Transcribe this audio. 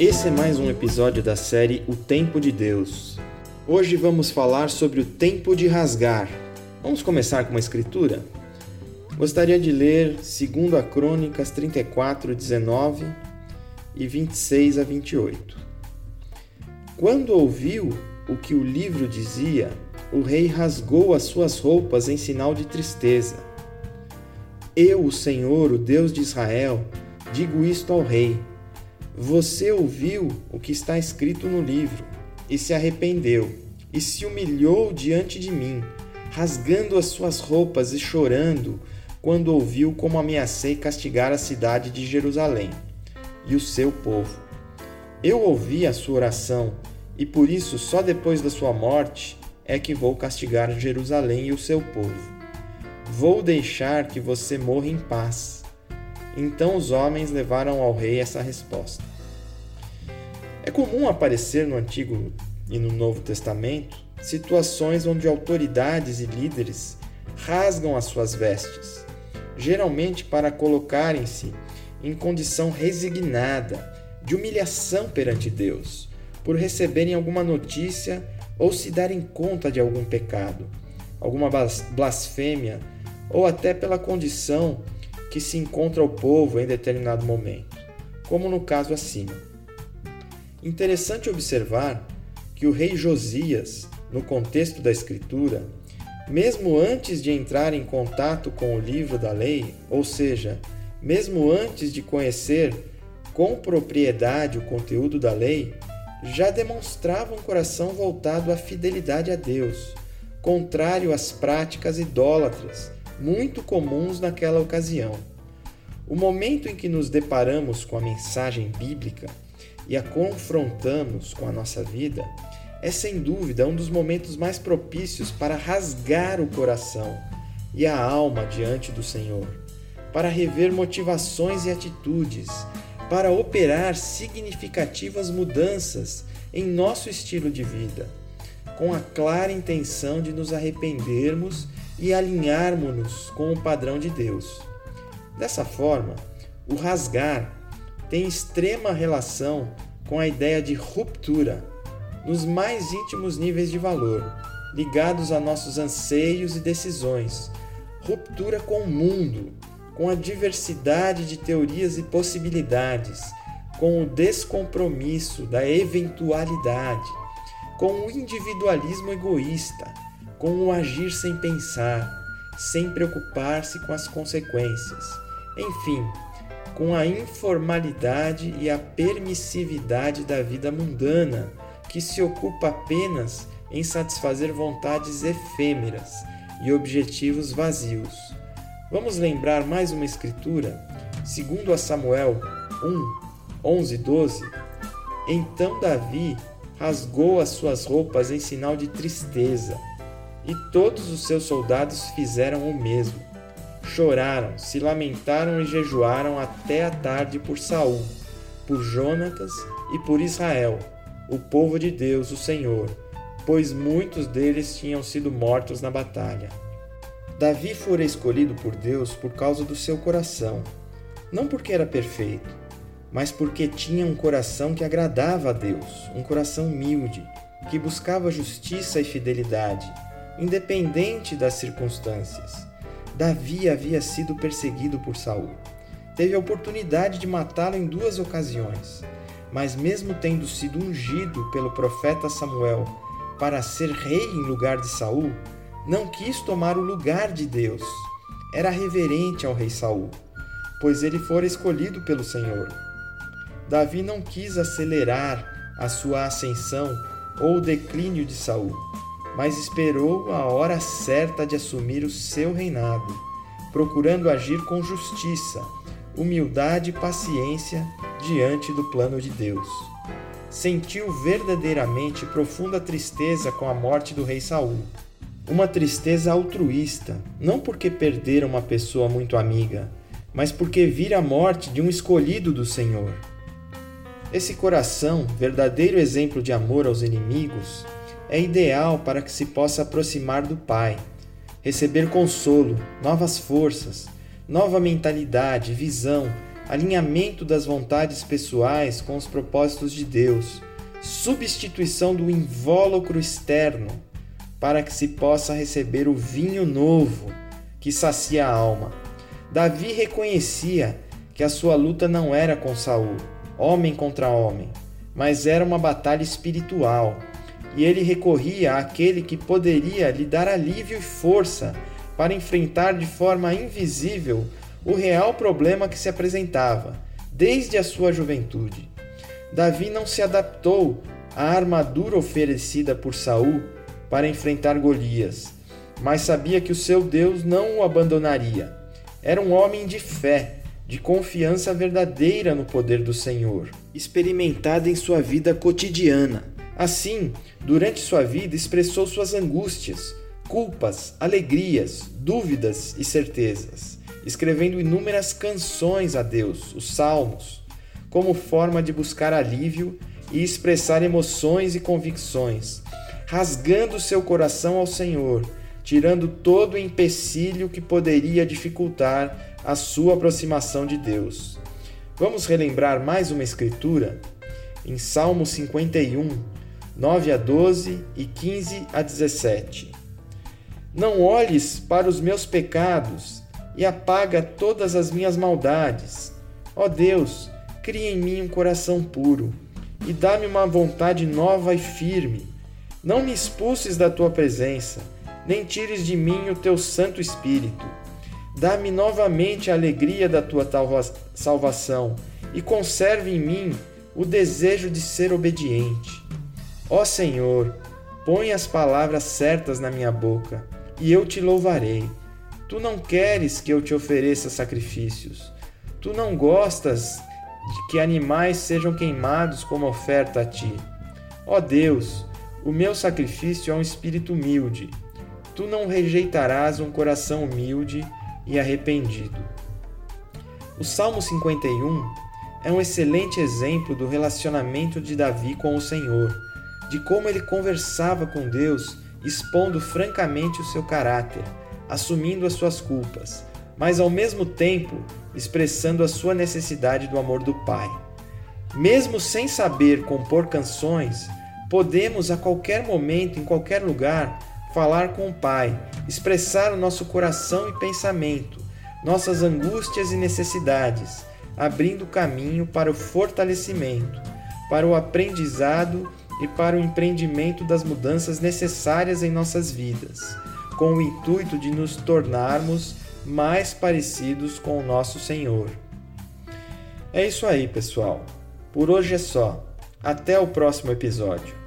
Esse é mais um episódio da série O Tempo de Deus. Hoje vamos falar sobre o tempo de rasgar. Vamos começar com uma escritura? Gostaria de ler 2 a Crônicas 34, 19 e 26 a 28. Quando ouviu o que o livro dizia, o rei rasgou as suas roupas em sinal de tristeza. Eu, o Senhor, o Deus de Israel, digo isto ao rei você ouviu o que está escrito no livro e se arrependeu e se humilhou diante de mim, rasgando as suas roupas e chorando quando ouviu como ameacei castigar a cidade de Jerusalém e o seu povo. Eu ouvi a sua oração e por isso só depois da sua morte é que vou castigar Jerusalém e o seu povo. Vou deixar que você morra em paz. Então os homens levaram ao rei essa resposta. É comum aparecer no Antigo e no Novo Testamento situações onde autoridades e líderes rasgam as suas vestes, geralmente para colocarem-se em condição resignada de humilhação perante Deus, por receberem alguma notícia ou se darem conta de algum pecado, alguma blasfêmia ou até pela condição que se encontra o povo em determinado momento, como no caso acima. Interessante observar que o rei Josias, no contexto da Escritura, mesmo antes de entrar em contato com o livro da lei, ou seja, mesmo antes de conhecer com propriedade o conteúdo da lei, já demonstrava um coração voltado à fidelidade a Deus, contrário às práticas idólatras muito comuns naquela ocasião. O momento em que nos deparamos com a mensagem bíblica e a confrontamos com a nossa vida, é sem dúvida um dos momentos mais propícios para rasgar o coração e a alma diante do Senhor, para rever motivações e atitudes, para operar significativas mudanças em nosso estilo de vida, com a clara intenção de nos arrependermos e alinharmos-nos com o padrão de Deus. Dessa forma, o rasgar tem extrema relação com a ideia de ruptura nos mais íntimos níveis de valor, ligados a nossos anseios e decisões, ruptura com o mundo, com a diversidade de teorias e possibilidades, com o descompromisso da eventualidade, com o individualismo egoísta, com o agir sem pensar, sem preocupar-se com as consequências. Enfim, com a informalidade e a permissividade da vida mundana, que se ocupa apenas em satisfazer vontades efêmeras e objetivos vazios. Vamos lembrar mais uma escritura, segundo a Samuel 1, 11 12. Então Davi rasgou as suas roupas em sinal de tristeza, e todos os seus soldados fizeram o mesmo choraram, se lamentaram e jejuaram até a tarde por Saul, por Jonatas e por Israel, o povo de Deus, o Senhor, pois muitos deles tinham sido mortos na batalha. Davi fora escolhido por Deus por causa do seu coração, não porque era perfeito, mas porque tinha um coração que agradava a Deus, um coração humilde, que buscava justiça e fidelidade, independente das circunstâncias. Davi havia sido perseguido por Saul. Teve a oportunidade de matá-lo em duas ocasiões, mas mesmo tendo sido ungido pelo profeta Samuel para ser rei em lugar de Saul, não quis tomar o lugar de Deus. Era reverente ao rei Saul, pois ele fora escolhido pelo Senhor. Davi não quis acelerar a sua ascensão ou o declínio de Saul mas esperou a hora certa de assumir o seu reinado, procurando agir com justiça, humildade e paciência diante do plano de Deus. Sentiu verdadeiramente profunda tristeza com a morte do rei Saul. Uma tristeza altruísta, não porque perdera uma pessoa muito amiga, mas porque vira a morte de um escolhido do Senhor. Esse coração, verdadeiro exemplo de amor aos inimigos, é ideal para que se possa aproximar do Pai, receber consolo, novas forças, nova mentalidade, visão alinhamento das vontades pessoais com os propósitos de Deus, substituição do invólucro externo para que se possa receber o vinho novo que sacia a alma. Davi reconhecia que a sua luta não era com Saul, homem contra homem, mas era uma batalha espiritual, e ele recorria àquele que poderia lhe dar alívio e força para enfrentar de forma invisível o real problema que se apresentava desde a sua juventude. Davi não se adaptou à armadura oferecida por Saul para enfrentar Golias, mas sabia que o seu Deus não o abandonaria. Era um homem de fé, de confiança verdadeira no poder do Senhor, experimentada em sua vida cotidiana. Assim, durante sua vida, expressou suas angústias, culpas, alegrias, dúvidas e certezas escrevendo inúmeras canções a Deus, os salmos, como forma de buscar alívio e expressar emoções e convicções, rasgando seu coração ao Senhor, tirando todo o empecilho que poderia dificultar a sua aproximação de Deus. Vamos relembrar mais uma escritura? Em Salmo 51, 9 a 12 e 15 a 17. Não olhes para os meus pecados e apaga todas as minhas maldades. Ó Deus, cria em mim um coração puro e dá-me uma vontade nova e firme. Não me expulses da tua presença, nem tires de mim o teu Santo Espírito. Dá-me novamente a alegria da tua salvação e conserve em mim o desejo de ser obediente. Ó Senhor, põe as palavras certas na minha boca e eu te louvarei. Tu não queres que eu te ofereça sacrifícios. Tu não gostas de que animais sejam queimados como oferta a ti. Ó Deus, o meu sacrifício é um espírito humilde. Tu não rejeitarás um coração humilde e arrependido. O Salmo 51 é um excelente exemplo do relacionamento de Davi com o Senhor, de como ele conversava com Deus, expondo francamente o seu caráter assumindo as suas culpas, mas ao mesmo tempo expressando a sua necessidade do amor do Pai. Mesmo sem saber compor canções, podemos a qualquer momento, em qualquer lugar, falar com o Pai, expressar o nosso coração e pensamento, nossas angústias e necessidades, abrindo caminho para o fortalecimento, para o aprendizado e para o empreendimento das mudanças necessárias em nossas vidas com o intuito de nos tornarmos mais parecidos com o nosso Senhor. É isso aí, pessoal. Por hoje é só. Até o próximo episódio.